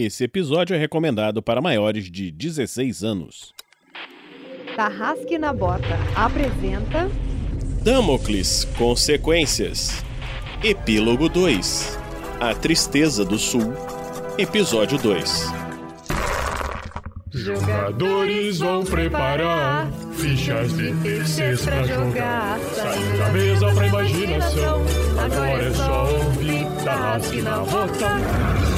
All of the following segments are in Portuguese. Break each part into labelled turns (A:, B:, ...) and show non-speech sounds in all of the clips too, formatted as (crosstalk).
A: Esse episódio é recomendado para maiores de 16 anos.
B: Tarrasque na Bota apresenta
A: Damocles Consequências Epílogo 2 A Tristeza do Sul Episódio 2
C: Jogadores vão preparar fichas de terceiros pra jogar. Saindo da mesa pra imaginação. Agora é só ouvir Tarrasque na Bota.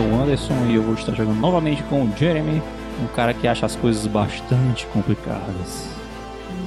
D: É o Anderson e eu vou estar jogando novamente com o Jeremy, um cara que acha as coisas bastante complicadas.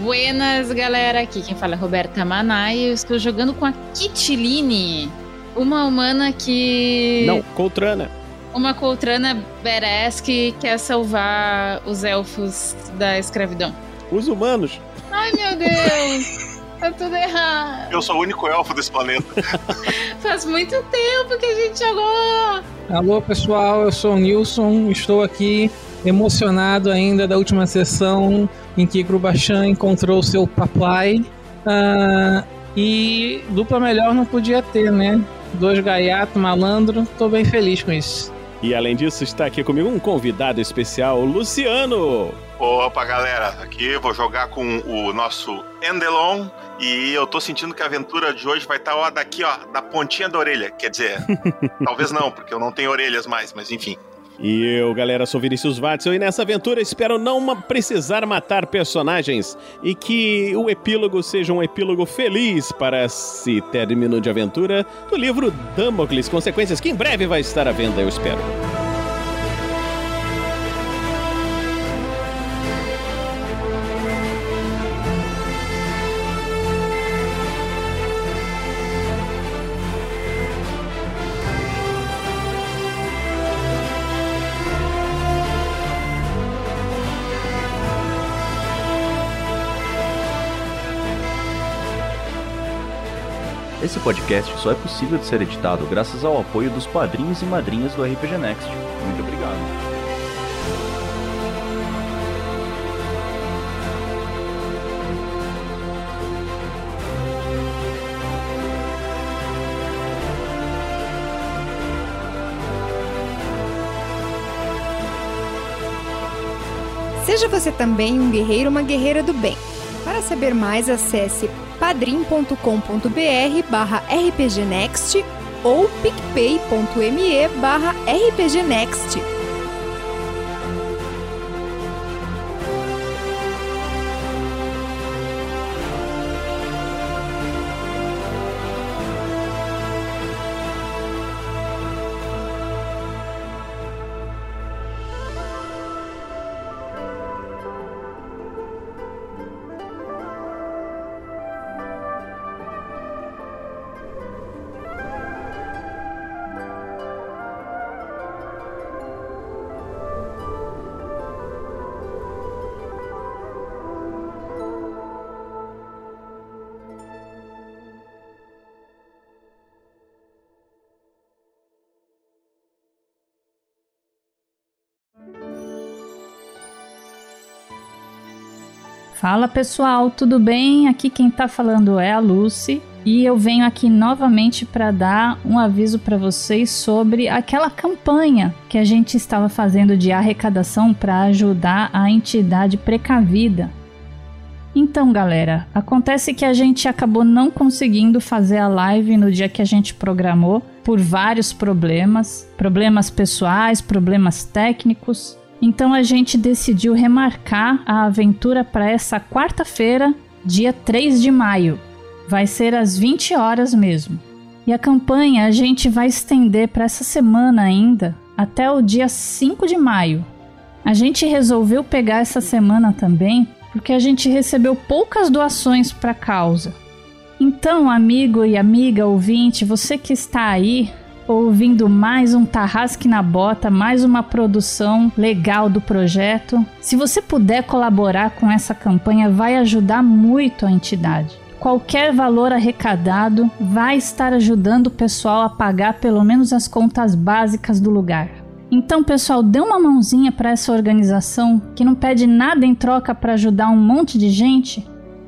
E: Buenas, galera. Aqui quem fala é Roberta Manai. Eu estou jogando com a Kitiline, uma humana que.
A: Não, Coltrana.
E: Uma coltrana badass que quer salvar os elfos da escravidão.
A: Os humanos.
E: Ai, meu Deus! tá tudo errado.
F: Eu sou o único elfo desse planeta. (laughs)
E: Faz muito tempo que a gente jogou.
G: Alô pessoal, eu sou o Nilson, estou aqui emocionado ainda da última sessão em que Grubachan encontrou seu papai. Ah, e dupla melhor não podia ter, né? Dois gaiato, malandro, tô bem feliz com isso.
A: E além disso, está aqui comigo um convidado especial, Luciano.
F: Opa, galera, aqui vou jogar com o nosso Endelon e eu tô sentindo que a aventura de hoje vai estar ó, daqui, ó, da pontinha da orelha. Quer dizer, (laughs) talvez não, porque eu não tenho orelhas mais, mas enfim.
A: E eu, galera, sou Vinícius Watson e nessa aventura espero não precisar matar personagens e que o epílogo seja um epílogo feliz para esse término de aventura do livro Damocles Consequências, que em breve vai estar à venda, eu espero.
H: Esse podcast só é possível de ser editado graças ao apoio dos padrinhos e madrinhas do RPG Next. Muito obrigado.
B: Seja você também um guerreiro ou uma guerreira do bem. Para saber mais, acesse padrim.com.br barra rpgnext ou picpay.me barra rpgnext.
I: Fala pessoal, tudo bem? Aqui quem tá falando é a Lucy. E eu venho aqui novamente para dar um aviso para vocês sobre aquela campanha que a gente estava fazendo de arrecadação para ajudar a entidade precavida. Então, galera, acontece que a gente acabou não conseguindo fazer a live no dia que a gente programou por vários problemas, problemas pessoais, problemas técnicos. Então a gente decidiu remarcar a aventura para essa quarta-feira, dia 3 de maio. Vai ser às 20 horas mesmo. E a campanha a gente vai estender para essa semana ainda, até o dia 5 de maio. A gente resolveu pegar essa semana também porque a gente recebeu poucas doações para a causa. Então, amigo e amiga ouvinte, você que está aí ouvindo mais um Tarrasque na Bota, mais uma produção legal do projeto, se você puder colaborar com essa campanha, vai ajudar muito a entidade qualquer valor arrecadado vai estar ajudando o pessoal a pagar pelo menos as contas básicas do lugar. Então, pessoal, dê uma mãozinha para essa organização que não pede nada em troca para ajudar um monte de gente.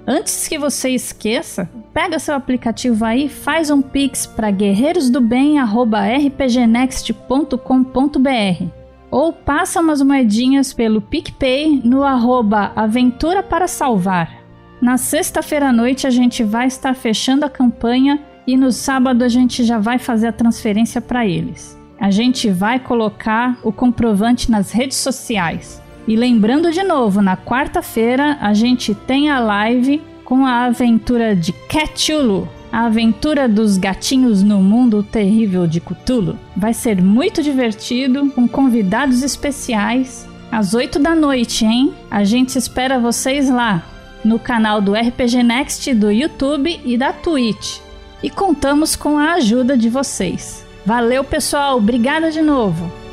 I: Antes que você esqueça, pega seu aplicativo aí, faz um pix para guerreirosdobem@rpgnext.com.br ou passa umas moedinhas pelo PicPay no arroba Aventura para Salvar. Na sexta-feira à noite a gente vai estar fechando a campanha e no sábado a gente já vai fazer a transferência para eles. A gente vai colocar o comprovante nas redes sociais. E lembrando de novo, na quarta-feira a gente tem a live com a aventura de Cthulhu, a aventura dos gatinhos no mundo terrível de Cthulhu. Vai ser muito divertido, com convidados especiais, às 8 da noite, hein? A gente espera vocês lá no canal do RPG Next do YouTube e da Twitch. E contamos com a ajuda de vocês. Valeu, pessoal! Obrigada de novo!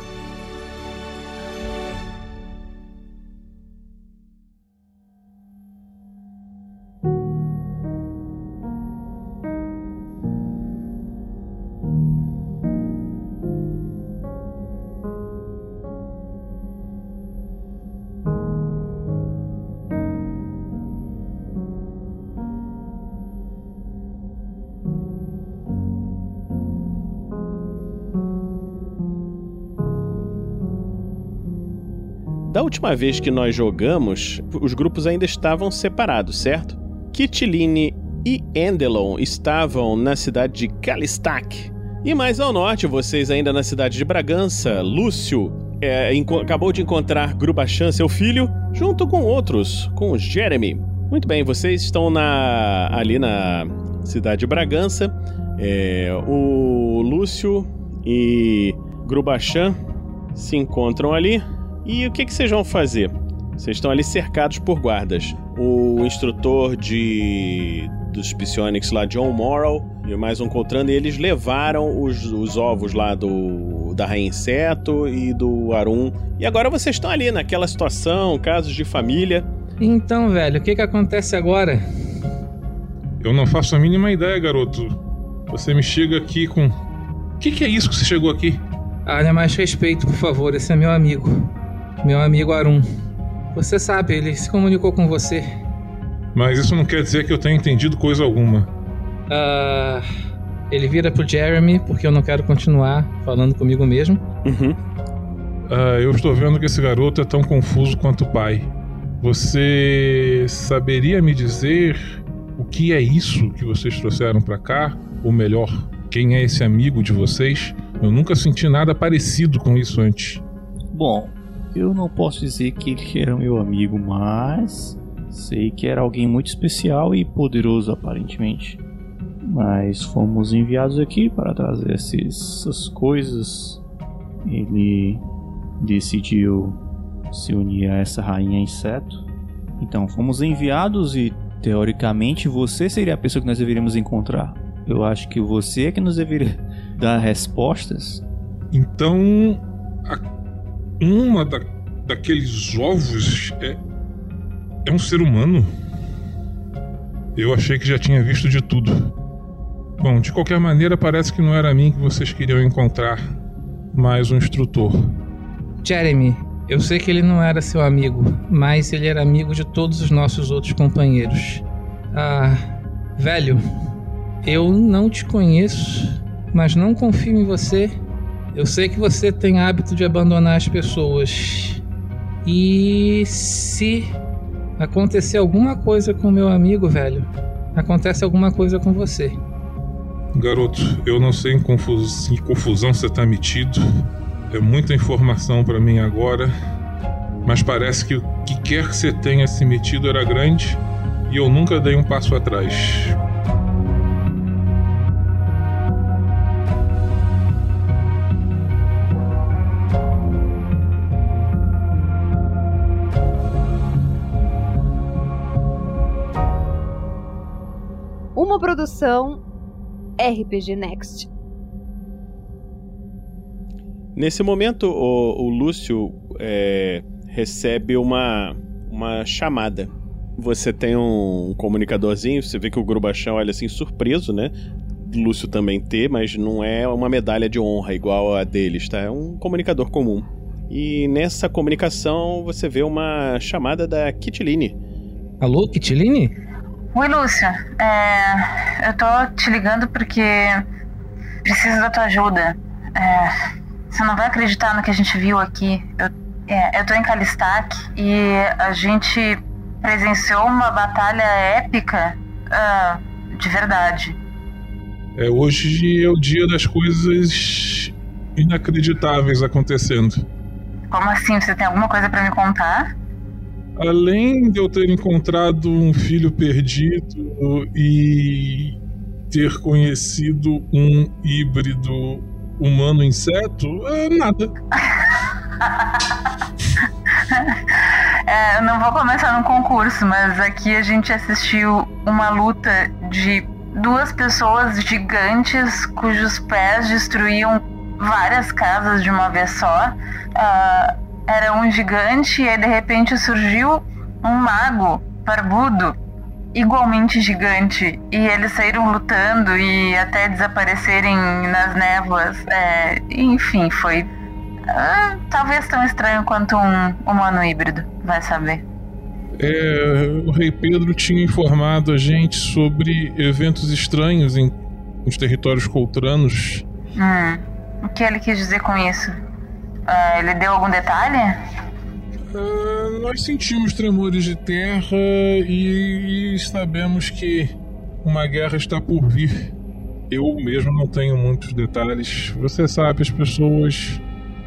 A: Da última vez que nós jogamos, os grupos ainda estavam separados, certo? Kitiline e Endelon estavam na cidade de Kalistak. E mais ao norte, vocês ainda na cidade de Bragança, Lúcio é, acabou de encontrar Grubachan, seu filho, junto com outros, com Jeremy. Muito bem, vocês estão na, ali na cidade de Bragança. É, o Lúcio e Grubachan se encontram ali. E o que, que vocês vão fazer? Vocês estão ali cercados por guardas. O instrutor de dos Psionics lá, John Morrow, e mais um Coltrane, eles levaram os, os ovos lá do da Rainha Inseto e do Arum. E agora vocês estão ali naquela situação, casos de família.
G: Então, velho, o que que acontece agora?
J: Eu não faço a mínima ideia, garoto. Você me chega aqui com. O que, que é isso que você chegou aqui?
G: Ah, né, mais respeito, por favor, esse é meu amigo. Meu amigo Arum. Você sabe, ele se comunicou com você.
J: Mas isso não quer dizer que eu tenha entendido coisa alguma.
G: Ah. ele vira pro Jeremy, porque eu não quero continuar falando comigo mesmo.
A: Uhum.
J: Ah, eu estou vendo que esse garoto é tão confuso quanto o pai. Você saberia me dizer o que é isso que vocês trouxeram para cá? Ou melhor, quem é esse amigo de vocês? Eu nunca senti nada parecido com isso antes.
D: Bom, eu não posso dizer que ele era meu amigo, mas sei que era alguém muito especial e poderoso aparentemente. Mas fomos enviados aqui para trazer essas coisas. Ele decidiu se unir a essa rainha inseto. Então fomos enviados e teoricamente você seria a pessoa que nós deveríamos encontrar. Eu acho que você é que nos deveria (laughs) dar respostas.
J: Então, a, uma da, daqueles ovos é, é um ser humano? Eu achei que já tinha visto de tudo. Bom, de qualquer maneira, parece que não era a mim que vocês queriam encontrar, mas um instrutor.
G: Jeremy, eu sei que ele não era seu amigo, mas ele era amigo de todos os nossos outros companheiros. Ah, velho, Eu não te conheço, mas não confio em você. Eu sei que você tem hábito de abandonar as pessoas. E se acontecer alguma coisa com meu amigo, velho, acontece alguma coisa com você.
J: Garoto, eu não sei em, confus... em confusão você tá metido. É muita informação para mim agora. Mas parece que o que quer que você tenha se metido era grande e eu nunca dei um passo atrás.
B: Produção RPG Next.
A: Nesse momento, o, o Lúcio é, recebe uma, uma chamada. Você tem um comunicadorzinho, você vê que o Grubachão olha assim surpreso, né? Lúcio também ter, mas não é uma medalha de honra igual a deles, tá? É um comunicador comum. E nessa comunicação você vê uma chamada da Kitiline.
G: Alô, Kitiline?
E: Oi, Lúcia. É, eu tô te ligando porque preciso da tua ajuda. É, você não vai acreditar no que a gente viu aqui. Eu, é, eu tô em Calistac e a gente presenciou uma batalha épica uh, de verdade.
J: É, hoje é o dia das coisas inacreditáveis acontecendo.
E: Como assim? Você tem alguma coisa para me contar?
J: Além de eu ter encontrado um filho perdido e ter conhecido um híbrido humano-inseto, é nada. (laughs)
E: é, não vou começar no concurso, mas aqui a gente assistiu uma luta de duas pessoas gigantes cujos pés destruíam várias casas de uma vez só. Uh, era um gigante e aí de repente surgiu um mago barbudo igualmente gigante e eles saíram lutando e até desaparecerem nas névoas. É, enfim, foi ah, talvez tão estranho quanto um humano híbrido, vai saber.
J: É, o Rei Pedro tinha informado a gente sobre eventos estranhos em, nos territórios coltranos.
E: Hum, o que ele quis dizer com isso? Uh, ele deu algum detalhe?
J: Uh, nós sentimos tremores de terra e, e sabemos que uma guerra está por vir. Eu mesmo não tenho muitos detalhes. Você sabe, as pessoas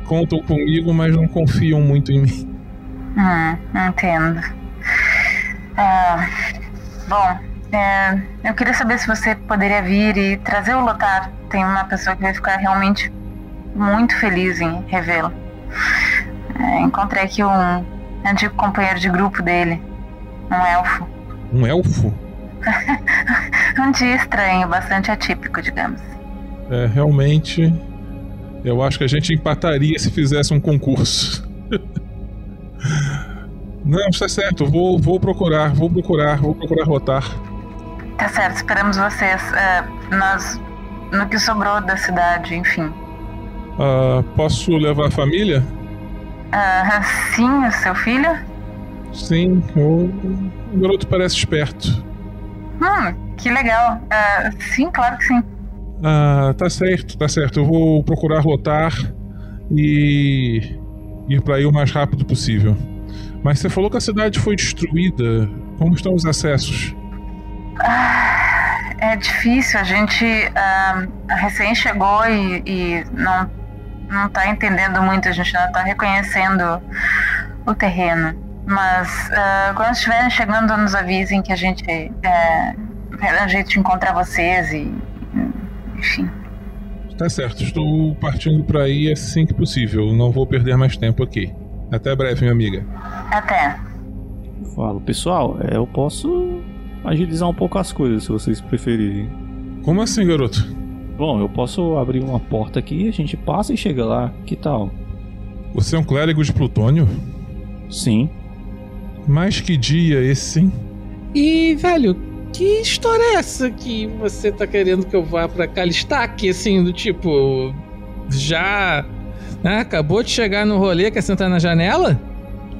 J: contam comigo, mas não confiam muito em mim.
E: Hum, entendo. Uh, bom, é, eu queria saber se você poderia vir e trazer o Lotar. Tem uma pessoa que vai ficar realmente muito feliz em revê-lo. É, encontrei aqui um antigo companheiro de grupo dele, um elfo.
J: Um elfo? (laughs)
E: um dia estranho, bastante atípico, digamos.
J: É, realmente, eu acho que a gente empataria se fizesse um concurso. (laughs) Não, está certo, vou, vou procurar, vou procurar, vou procurar rotar.
E: Tá certo, esperamos vocês. Uh, nós, no que sobrou da cidade, enfim.
J: Uh, posso levar a família?
E: Uh, sim, o seu filho?
J: Sim, o, o garoto parece esperto.
E: Hum, que legal. Uh, sim, claro que sim.
J: Ah, tá certo, tá certo. Eu vou procurar lotar e ir para aí o mais rápido possível. Mas você falou que a cidade foi destruída. Como estão os acessos?
E: Ah, é difícil. A gente recém chegou e, e não não tá entendendo muito, a gente não tá reconhecendo o terreno. Mas uh, quando estiverem chegando, nos avisem que a gente é, a jeito de encontrar vocês e. Enfim.
J: Tá certo, estou partindo para aí assim que possível. Não vou perder mais tempo aqui. Até breve, minha amiga.
E: Até.
D: Falo, pessoal, é, eu posso agilizar um pouco as coisas se vocês preferirem.
J: Como assim, garoto?
D: Bom, eu posso abrir uma porta aqui, a gente passa e chega lá. Que tal?
J: Você é um clérigo de Plutônio?
D: Sim.
J: Mas que dia esse, hein?
G: E, velho, que história é essa que você tá querendo que eu vá pra Calistaque, assim, do tipo. Já. Né, acabou de chegar no rolê, quer sentar na janela?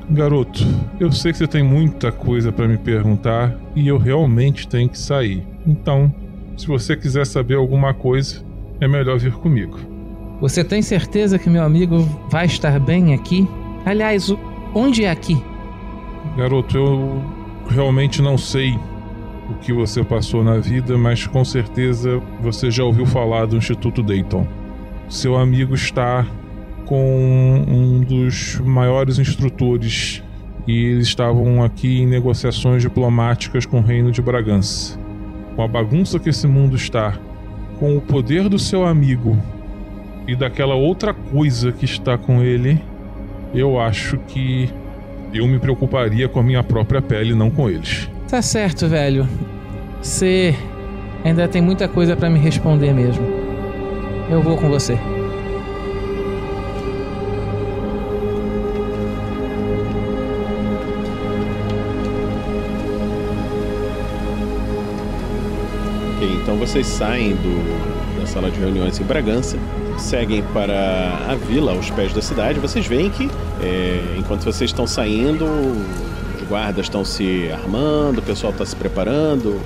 J: Garoto, eu sei que você tem muita coisa para me perguntar e eu realmente tenho que sair. Então, Se você quiser saber alguma coisa, é melhor vir comigo.
G: Você tem certeza que meu amigo vai estar bem aqui? Aliás, onde é aqui?
J: Garoto, eu realmente não sei o que você passou na vida, mas com certeza você já ouviu falar do Instituto Dayton. Seu amigo está com um dos maiores instrutores e eles estavam aqui em negociações diplomáticas com o Reino de Bragança. Com a bagunça que esse mundo está, com o poder do seu amigo e daquela outra coisa que está com ele, eu acho que eu me preocuparia com a minha própria pele, não com eles.
G: Tá certo, velho. Você ainda tem muita coisa pra me responder mesmo. Eu vou com você.
A: Então vocês saem do, da sala de reuniões em Bragança, seguem para a vila aos pés da cidade. Vocês veem que, é, enquanto vocês estão saindo, os guardas estão se armando, o pessoal está se preparando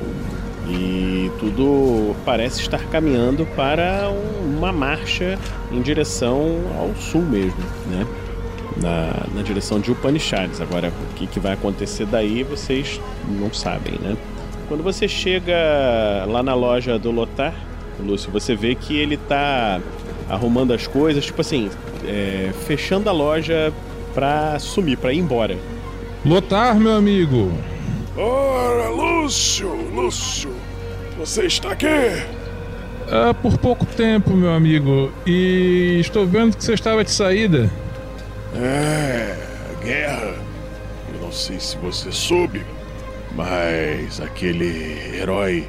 A: e tudo parece estar caminhando para uma marcha em direção ao sul mesmo, né? Na, na direção de Upanishads. Agora, o que, que vai acontecer daí vocês não sabem, né? Quando você chega lá na loja do Lotar, Lúcio, você vê que ele tá arrumando as coisas, tipo assim, é, fechando a loja pra sumir, pra ir embora.
J: Lotar, meu amigo!
K: Ora, Lúcio, Lúcio, você está aqui?
J: Ah, por pouco tempo, meu amigo, e estou vendo que você estava de saída.
K: É, guerra. Eu não sei se você soube, mas aquele herói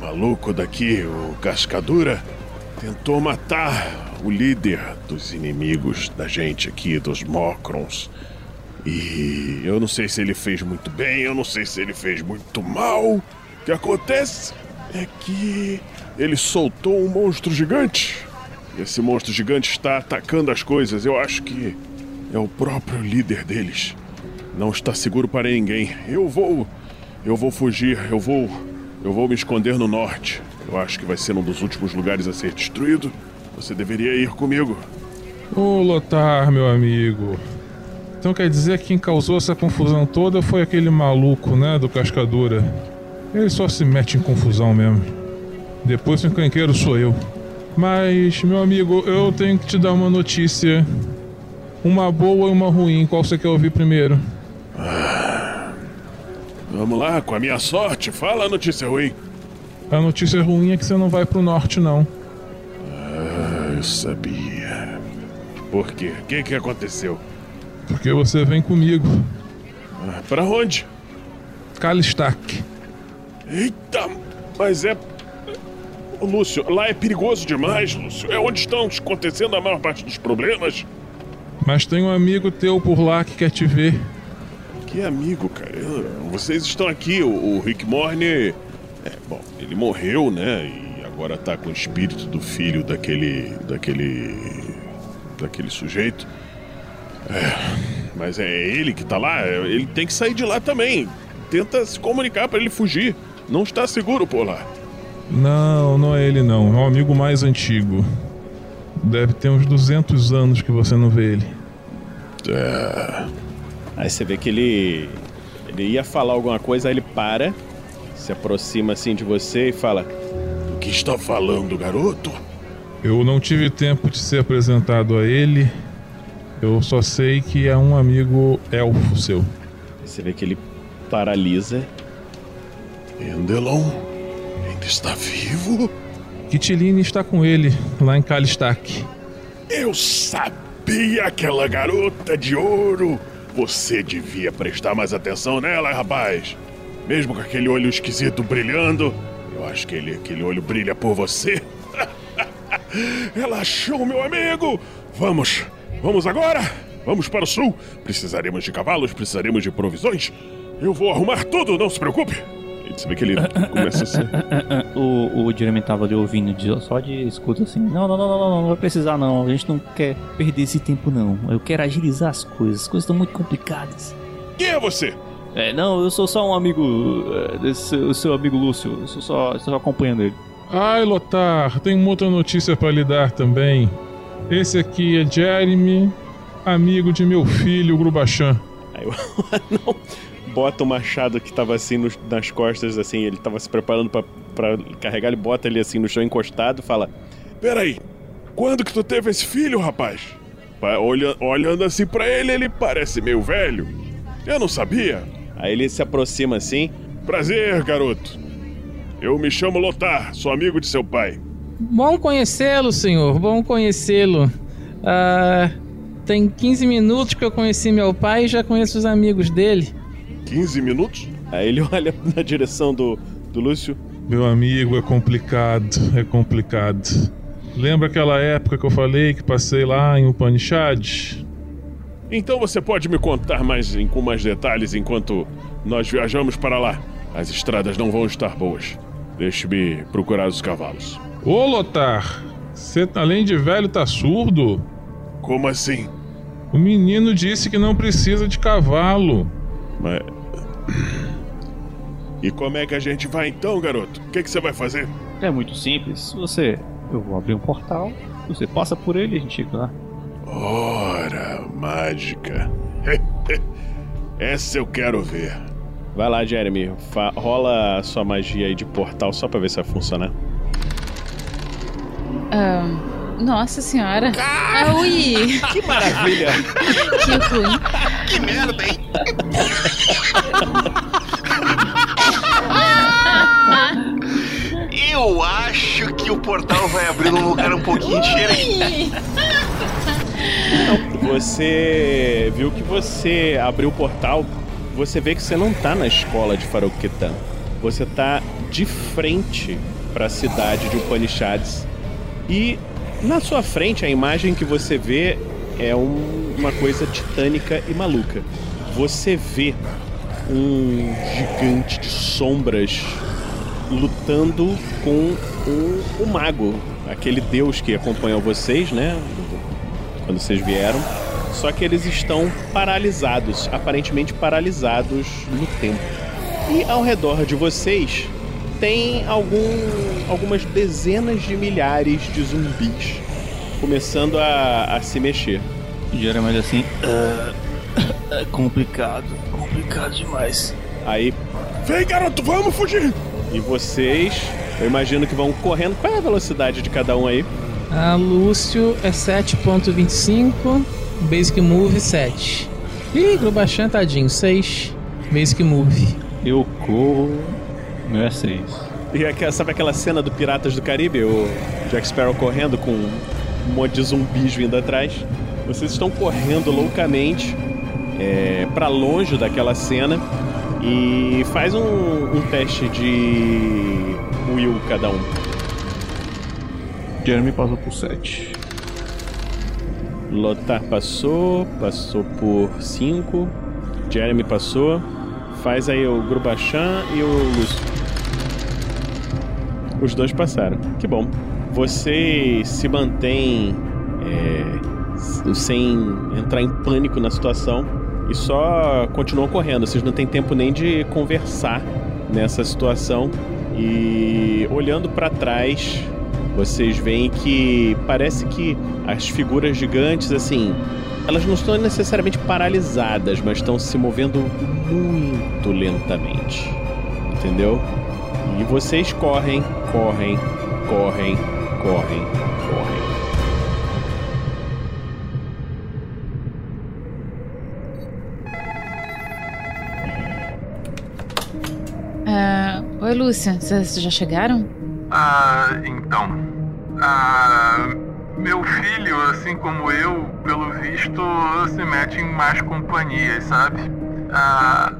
K: maluco daqui, o Cascadura, tentou matar o líder dos inimigos da gente aqui, dos Mocrons. E eu não sei se ele fez muito bem, eu não sei se ele fez muito mal. O que acontece é que ele soltou um monstro gigante. E esse monstro gigante está atacando as coisas. Eu acho que é o próprio líder deles. Não está seguro para ninguém. Eu vou. Eu vou fugir. Eu vou. Eu vou me esconder no norte. Eu acho que vai ser um dos últimos lugares a ser destruído. Você deveria ir comigo.
J: Ô, Lotar, meu amigo. Então quer dizer que quem causou essa confusão toda foi aquele maluco, né, do Cascadura. Ele só se mete em confusão mesmo. Depois o encrenqueiro sou eu. Mas, meu amigo, eu tenho que te dar uma notícia. Uma boa e uma ruim. Qual você quer ouvir primeiro?
K: Vamos lá, com a minha sorte, fala a notícia ruim.
J: A notícia ruim é que você não vai pro norte, não.
K: Ah, eu sabia. Por quê? O que, que aconteceu?
J: Porque você vem comigo.
K: Ah, pra onde?
J: Kalistak.
K: Eita, mas é. Ô, Lúcio, lá é perigoso demais, Lúcio. É onde estão acontecendo a maior parte dos problemas.
J: Mas tem um amigo teu por lá que quer te ver.
K: Que amigo, cara. Eu- Vocês estão aqui, o, o Rick Morne. É, bom, ele morreu, né? E agora tá com o espírito do filho daquele. daquele. daquele sujeito. É, mas é ele que tá lá, é, ele tem que sair de lá também. Tenta se comunicar pra ele fugir. Não está seguro por lá.
J: Não, não é ele não. É um amigo mais antigo. Deve ter uns 200 anos que você não vê ele.
K: É.
A: Aí você vê que ele. Ele ia falar alguma coisa, aí ele para, se aproxima assim de você e fala:
K: O que está falando, garoto?
J: Eu não tive tempo de ser apresentado a ele. Eu só sei que é um amigo elfo seu.
A: Você vê que ele paralisa.
K: Endelon ainda está vivo?
J: Kitiline está com ele, lá em Kalistak.
K: Eu sabia aquela garota de ouro. Você devia prestar mais atenção nela, rapaz. Mesmo com aquele olho esquisito brilhando, eu acho que ele, aquele olho brilha por você. (laughs) Ela achou meu amigo. Vamos, vamos agora. Vamos para o sul. Precisaremos de cavalos, precisaremos de provisões. Eu vou arrumar tudo, não se preocupe. Você vê que ele começa a se... (laughs)
D: o, o Jeremy tava ali ouvindo só de escuta assim: não, não, não, não, não, não vai precisar não. A gente não quer perder esse tempo não. Eu quero agilizar as coisas. As coisas estão muito complicadas.
K: Quem é você?
D: É, não, eu sou só um amigo é, desse seu, seu amigo Lúcio. Eu sou só, estou só acompanhando ele.
J: Ai, Lotar, tem uma outra notícia para lhe dar também. Esse aqui é Jeremy, amigo de meu filho, Grubachan.
A: Aí o anão (laughs) bota o machado que tava assim nos- nas costas, assim, ele tava se preparando pra, pra carregar, ele bota ele assim no chão encostado e fala:
K: Peraí, quando que tu teve esse filho, rapaz? Pa- olha- olhando assim pra ele, ele parece meio velho. Eu não sabia.
A: Aí ele se aproxima assim.
K: Prazer, garoto. Eu me chamo Lotar, sou amigo de seu pai.
G: Bom conhecê-lo, senhor. Bom conhecê-lo. Ah, tem 15 minutos que eu conheci meu pai e já conheço os amigos dele.
K: 15 minutos?
A: Aí ele (laughs) olha na direção do, do Lúcio.
J: Meu amigo, é complicado, é complicado. Lembra aquela época que eu falei que passei lá em Upanishad?
K: Então você pode me contar mais com mais detalhes enquanto nós viajamos para lá. As estradas não vão estar boas. Deixe-me procurar os cavalos.
J: Ô, Lotar, você além de velho tá surdo?
K: Como assim?
J: O menino disse que não precisa de cavalo.
K: Mas. E como é que a gente vai então, garoto? O que, que você vai fazer?
D: É muito simples. Você. Eu vou abrir um portal, você passa por ele e a gente chega lá.
K: Ora, mágica. (laughs) Essa eu quero ver.
A: Vai lá, Jeremy. fa- rola a sua magia aí de portal só pra ver se vai funcionar.
E: Ah, nossa senhora. Ah, ui.
A: Que maravilha.
E: que ruim.
F: Que merda, hein? Eu acho que o portal vai abrir num lugar um pouquinho diferente.
A: Você viu que você abriu o portal, você vê que você não tá na escola de Faroquetan. Você tá de frente para a cidade de Upanishads. E na sua frente a imagem que você vê é um- uma coisa titânica e maluca. Você vê um gigante de sombras lutando com o, o mago, aquele deus que acompanhou vocês, né? quando vocês vieram. Só que eles estão paralisados, aparentemente paralisados no tempo. E ao redor de vocês tem algum, algumas dezenas de milhares de zumbis começando a, a se mexer.
D: Geralmente assim. "Ah, é complicado, complicado demais.
A: Aí.
K: Vem, garoto, vamos fugir!
A: E vocês, eu imagino que vão correndo. Qual é a velocidade de cada um aí?
G: A Lúcio é 7.25, Basic Move 7. Ih, Grubachan tadinho, 6. Basic Move.
D: Eu corro. Meu é 6.
A: E aquela- sabe aquela cena do Piratas do Caribe? O Jack Sparrow correndo com um monte de zumbis vindo atrás. Vocês estão correndo loucamente é, para longe daquela cena e faz um, um teste de will cada um.
D: Jeremy passou por 7.
A: Lotar passou, passou por 5. Jeremy passou. Faz aí o Grubachan e o Lúcio. Os dois passaram. Que bom. Vocês se mantêm é, sem entrar em pânico na situação e só continuam correndo. Vocês não têm tempo nem de conversar nessa situação. E olhando para trás, vocês veem que parece que as figuras gigantes, assim, elas não estão necessariamente paralisadas, mas estão se movendo muito lentamente. Entendeu? E vocês correm, correm, correm, correm, correm.
E: Ah, oi, Lúcia. Vocês já chegaram?
L: Ah, então. Ah, meu filho, assim como eu, pelo visto, se mete em más companhias, sabe? Ah,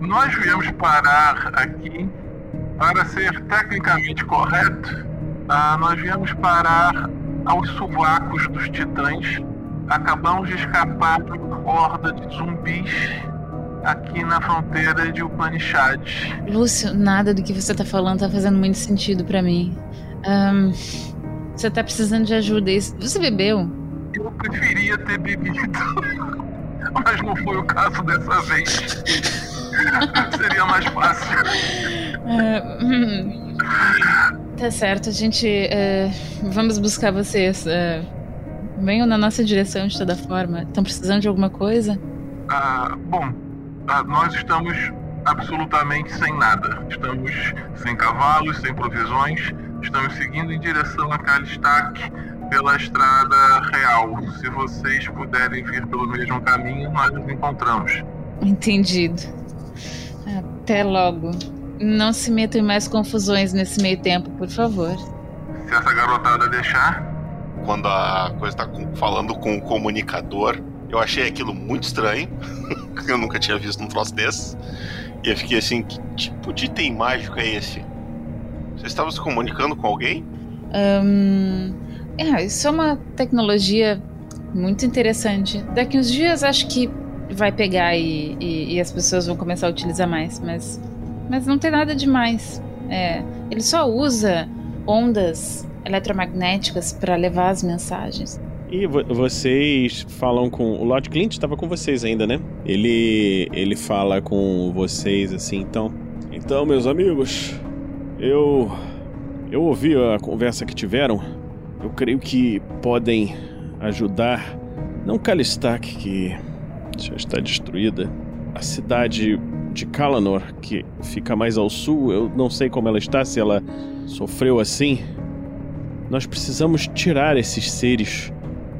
L: nós viemos parar aqui para ser tecnicamente correto. Ah, nós viemos parar aos sovacos dos titãs. Acabamos de escapar de uma horda de zumbis aqui na fronteira de Upanishad.
E: Lúcio, nada do que você tá falando tá fazendo muito sentido pra mim. Ahn, você tá precisando de ajuda. Isso- Você bebeu?
L: Eu preferia ter bebido, (laughs) mas não foi o caso dessa vez. (laughs) Seria mais fácil.
E: Hum. Tá certo, a gente. é, vamos buscar vocês. é, venham na nossa direção de toda forma. Estão precisando de alguma coisa?
L: Ah, bom, ah, nós estamos absolutamente sem nada. Estamos sem cavalos, sem provisões. Estamos seguindo em direção a Kalistak pela estrada real. Se vocês puderem vir pelo mesmo caminho, nós nos encontramos.
E: Entendido. Até logo. Não se metam em mais confusões nesse meio tempo, por favor.
L: Se essa garotada deixar,
F: Quando a coisa tá falando com o comunicador, eu achei aquilo muito estranho. (laughs) eu nunca tinha visto um troço desse. E eu fiquei assim, que tipo de item mágico é esse? Você estava se comunicando com alguém?
E: Ahn, é, isso é uma tecnologia muito interessante. Daqui uns dias acho que vai pegar e, e- e as pessoas vão começar a utilizar mais, mas, mas não tem nada demais. É, ele só usa ondas eletromagnéticas para levar as mensagens.
A: E vo- vocês falam com. O Lord Clint estava com vocês ainda, né? Ele. ele fala com vocês assim, então. Então, meus amigos, eu. Eu ouvi a conversa que tiveram. Eu creio que podem ajudar. Não Kalistak, que já está destruída. A cidade de Kalanor, que fica mais ao sul, eu não sei como ela está, se ela sofreu assim. Nós precisamos tirar esses seres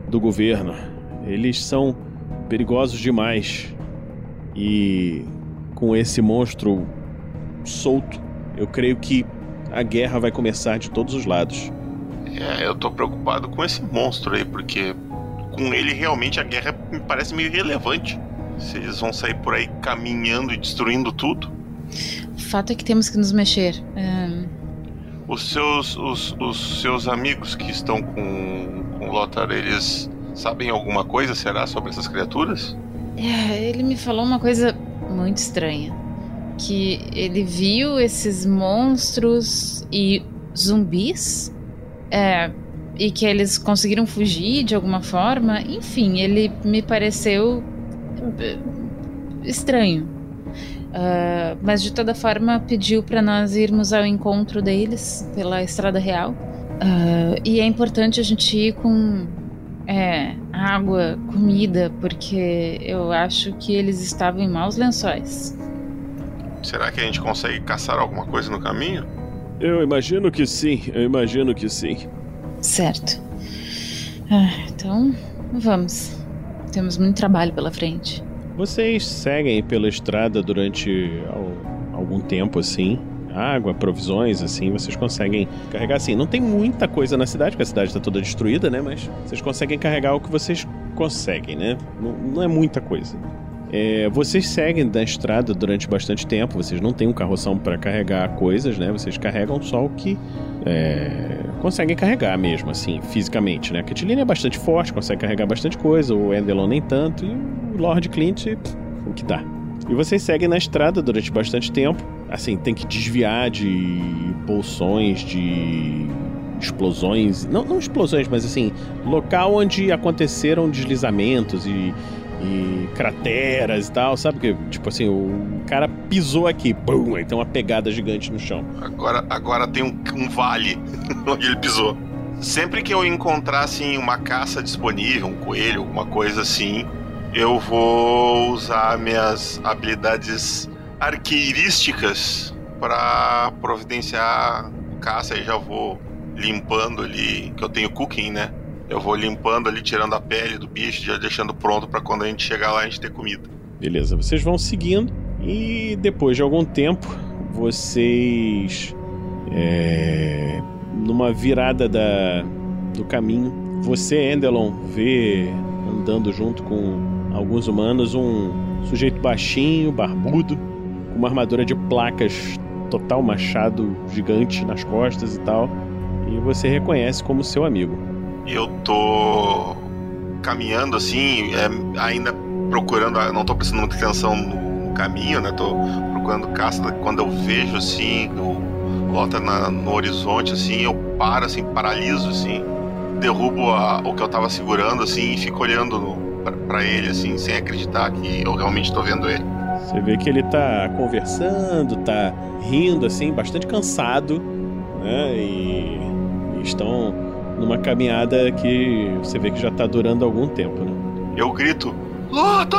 A: do governo. Eles são perigosos demais. E com esse monstro solto, eu creio que a guerra vai começar de todos os lados.
F: É, eu tô preocupado com esse monstro aí, porque com ele realmente a guerra me parece meio irrelevante. Se eles vão sair por aí caminhando e destruindo tudo.
E: O fato é que temos que nos mexer. Ahn,
F: Os seus, os, os seus amigos que estão com, com o Lothar, eles sabem alguma coisa, será, sobre essas criaturas?
E: É, ele me falou uma coisa muito estranha. Que ele viu esses monstros e zumbis. É, e que eles conseguiram fugir de alguma forma. Enfim, ele me pareceu eh, estranho. Ah, mas de toda forma pediu para nós irmos ao encontro deles pela estrada real. Ah, e é importante a gente ir com é, água, comida, porque eu acho que eles estavam em maus lençóis.
F: Será que a gente consegue caçar alguma coisa no caminho?
A: Eu imagino que sim, eu imagino que sim.
E: Certo. Ah, então, vamos. Temos muito trabalho pela frente.
A: Vocês seguem pela estrada durante al- algum tempo assim. Água, provisões, assim, vocês conseguem carregar assim. Não tem muita coisa na cidade, porque a cidade está toda destruída, né? Mas vocês conseguem carregar o que vocês conseguem, né? Não, não é muita coisa. É, vocês seguem da estrada durante bastante tempo, vocês não têm um carroção para carregar coisas, né? Vocês carregam só o que é, conseguem carregar mesmo, assim, fisicamente, né? A Catelyn é bastante forte, consegue carregar bastante coisa, o Endelon nem tanto, e o Lord Clint, pff, o que dá. E vocês seguem na estrada durante bastante tempo. Assim, tem que desviar de bolsões, de explosões. Não, não explosões, mas assim, local onde aconteceram deslizamentos e, e crateras e tal, sabe? Que, tipo assim, o cara pisou aqui, pum, aí tem uma pegada gigante no chão.
F: Agora, agora tem um, um vale (laughs) onde ele pisou. Sempre que eu encontrar assim, uma caça disponível, um coelho, alguma coisa assim, eu vou usar minhas habilidades arqueirísticas para providenciar caça e já vou limpando ali, que eu tenho cooking, né? Eu vou limpando ali, tirando a pele do bicho, já deixando pronto para quando a gente chegar lá a gente ter comida.
A: Beleza, vocês vão seguindo e depois de algum tempo vocês é, numa virada da, do caminho, você Endelon vê andando junto com alguns humanos um sujeito baixinho, barbudo, com uma armadura de placas, total machado gigante nas costas e tal, e você reconhece como seu amigo.
F: Eu tô caminhando assim, é, ainda procurando, não tô prestando muita atenção no caminho, né? Tô procurando caça. Quando eu vejo assim, o Lota na, no horizonte, assim, eu paro, assim, paraliso, assim, derrubo a- o que eu tava segurando, assim, e fico olhando pra ele, assim, sem acreditar que eu realmente tô vendo ele.
A: Você vê que ele tá conversando, tá rindo, assim, bastante cansado. né? E, e estão numa caminhada que você vê que já tá durando algum tempo, né?
F: Eu grito: Luta!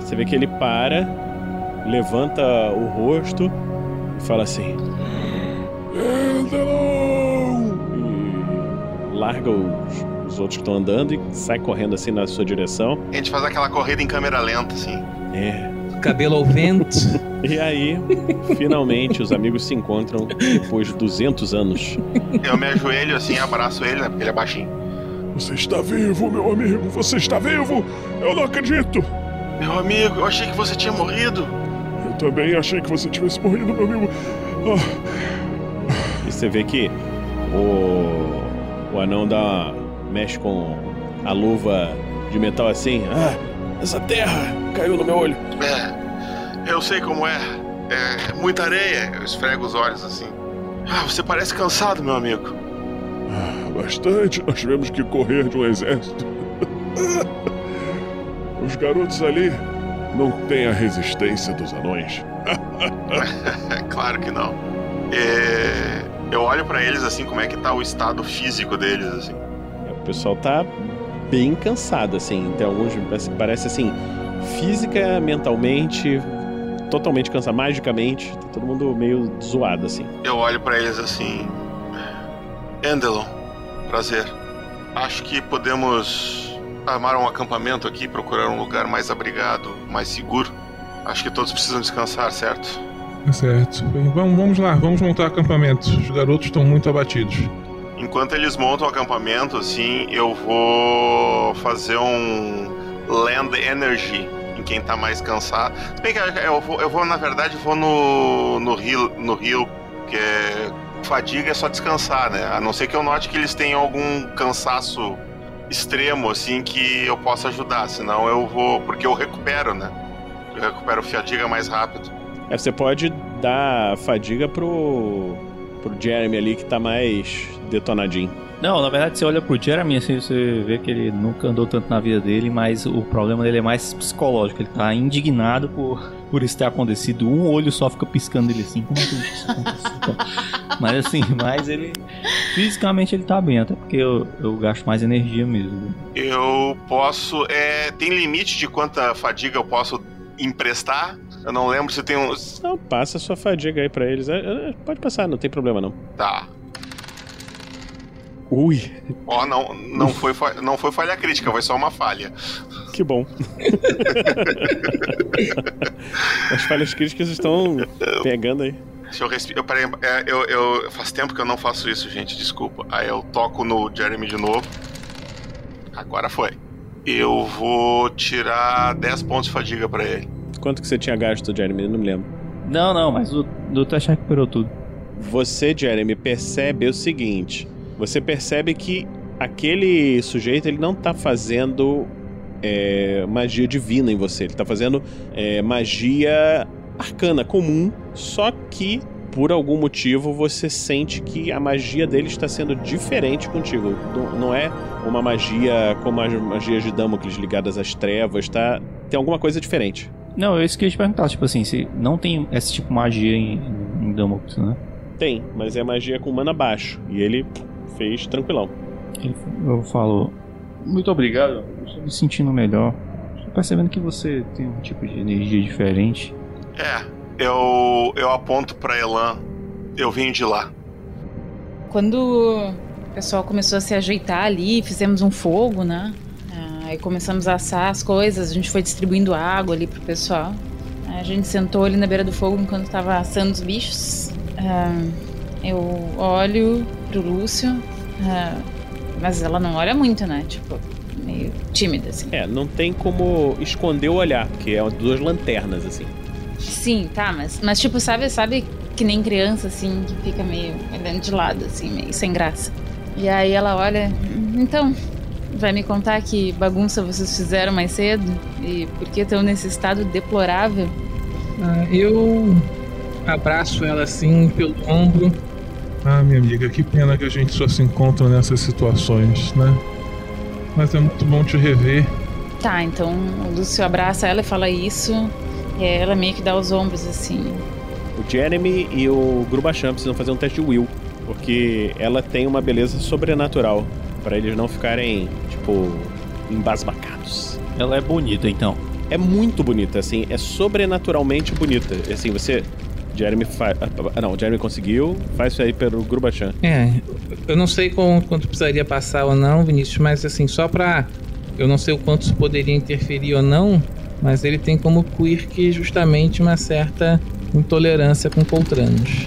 A: Você vê que ele para, levanta o rosto e fala assim: Endelon! E larga os, os outros que estão andando e sai correndo assim na sua direção.
F: A gente faz aquela corrida em câmera lenta, assim.
A: É.
G: Cabelo ao vento.
A: E aí, finalmente, os amigos se encontram depois de 200 anos.
F: Eu me ajoelho assim, abraço ele, né? Porque ele é baixinho.
K: Você está vivo, meu amigo. Você está vivo. Eu não acredito.
F: Meu amigo, eu achei que você tinha morrido.
K: Eu também achei que você tivesse morrido, meu amigo. Ah,
A: E você vê que o, o anão dá, mexe com a luva de metal assim. Ah, essa terra caiu no meu olho.
F: É, eu sei como é. É muita areia. Eu esfrego os olhos assim. Ah, você parece cansado, meu amigo.
K: ah, bastante. Nós tivemos que correr de um exército. Os garotos ali não têm a resistência dos anões. (laughs)
F: claro que não. É, eu olho pra eles assim, como é que tá o estado físico deles, assim.
A: O pessoal tá bem cansado, assim. Tem alguns. Parece, parece assim, física, mentalmente, totalmente cansado, magicamente. Tá todo mundo meio zoado, assim.
F: Eu olho pra eles assim. Endelon, prazer. Acho que podemos armar um acampamento aqui, procurar um lugar mais abrigado, mais seguro. Acho que todos precisam descansar, certo?
J: Tá certo. Bem, vamos, vamos lá, vamos montar acampamento. Os garotos estão muito abatidos.
F: Enquanto eles montam o acampamento, assim, eu vou fazer um Land Energy em quem tá mais cansado. Bem que eu vou, eu vou na verdade, vou no, no rio, no rio, que é fadiga é só descansar, né? A não ser que eu note que eles tenham algum cansaço extremo, assim, que eu possa ajudar. Senão eu vou. Porque eu recupero, né? Eu recupero fadiga mais rápido.
A: É, você pode dar fadiga pro. pro Jeremy ali que tá mais detonadinho.
D: Não, na verdade, você olha pro Jeremy, assim, você vê que ele nunca andou tanto na vida dele, mas o problema dele é mais psicológico. Ele tá indignado por, por isso ter acontecido. Um olho só fica piscando ele assim. Como é que isso aconteceu? (laughs) mas assim, mas ele. Fisicamente ele tá bem, até porque eu, eu gasto mais energia mesmo.
F: Eu posso. É, tem limite de quanta fadiga eu posso emprestar? Eu não lembro se tem um.
A: Não, passa sua fadiga aí pra eles. É, é, pode passar, não tem problema não.
F: Tá.
A: Ui.
F: Ó, não, não, foi, não foi falha crítica, foi só uma falha.
A: Que bom. (laughs) As falhas críticas estão pegando aí.
F: Se eu respirar. Peraí, é, eu, eu, faz tempo que eu não faço isso, gente, desculpa. Aí eu toco no Jeremy de novo. Agora foi. Eu vou tirar 10 pontos de fadiga pra ele.
A: Quanto que você tinha gasto, Jeremy? Eu não me lembro.
D: Não, não, mas o do teste recuperou tudo.
A: Você, Jeremy, percebe o seguinte: você percebe que aquele sujeito ele não tá fazendo é, magia divina em você, ele tá fazendo é, magia arcana comum, só que por algum motivo você sente que a magia dele está sendo diferente contigo. Não- é uma magia como as magias de Damocles ligadas às trevas, tá? Tem alguma coisa diferente.
D: Não, eu isso que eu ia te perguntar, tipo assim, se não tem esse tipo de magia em, em Damocles, né?
A: Tem, mas é magia com mana baixo. E ele fez tranquilão.
D: Ele- Eu falo, muito obrigado, estou me sentindo melhor. Estou percebendo que você tem um tipo de energia diferente.
F: É, eu, eu aponto pra Elan. Eu vim de lá.
E: Quando o pessoal começou a se ajeitar ali, fizemos um fogo, né? Ah, Aí começamos a assar as coisas, a gente foi distribuindo água ali pro pessoal. A gente sentou ali na beira do fogo enquanto tava assando os bichos. Ah, eu olho pro Lúcio, ah, mas ela não olha muito, né? Tipo, meio tímida, assim.
A: É, não tem como esconder o olhar, porque é duas lanternas, assim.
E: Sim, tá, mas, mas tipo, sabe, sabe que nem criança, assim, que fica meio olhando de lado, assim, meio sem graça. E aí ela olha, então, vai me contar que bagunça vocês fizeram mais cedo? E por que estão nesse estado deplorável?
G: Ah, eu abraço ela assim pelo ombro.
J: Ah, minha amiga, que pena que a gente só se encontra nessas situações, né? Mas é muito bom te rever.
E: Tá, então o Lúcio abraça ela e fala isso. E ela meio que dá os ombros, assim.
A: O Jeremy e o Grubachan precisam fazer um teste de will. porque ela tem uma beleza sobrenatural para eles não ficarem, tipo, embasbacados.
D: Ela é bonita, então.
A: É muito bonita, assim, é sobrenaturalmente bonita. Assim, você. Jeremy faz. Ah, não, Jeremy conseguiu. Faz isso aí pelo Grubachan.
G: É, eu não sei com, quanto precisaria passar ou não, Vinícius, mas assim, só pra. Eu não sei o quanto isso poderia interferir ou não, mas ele tem como quirk justamente uma certa intolerância com coltranos.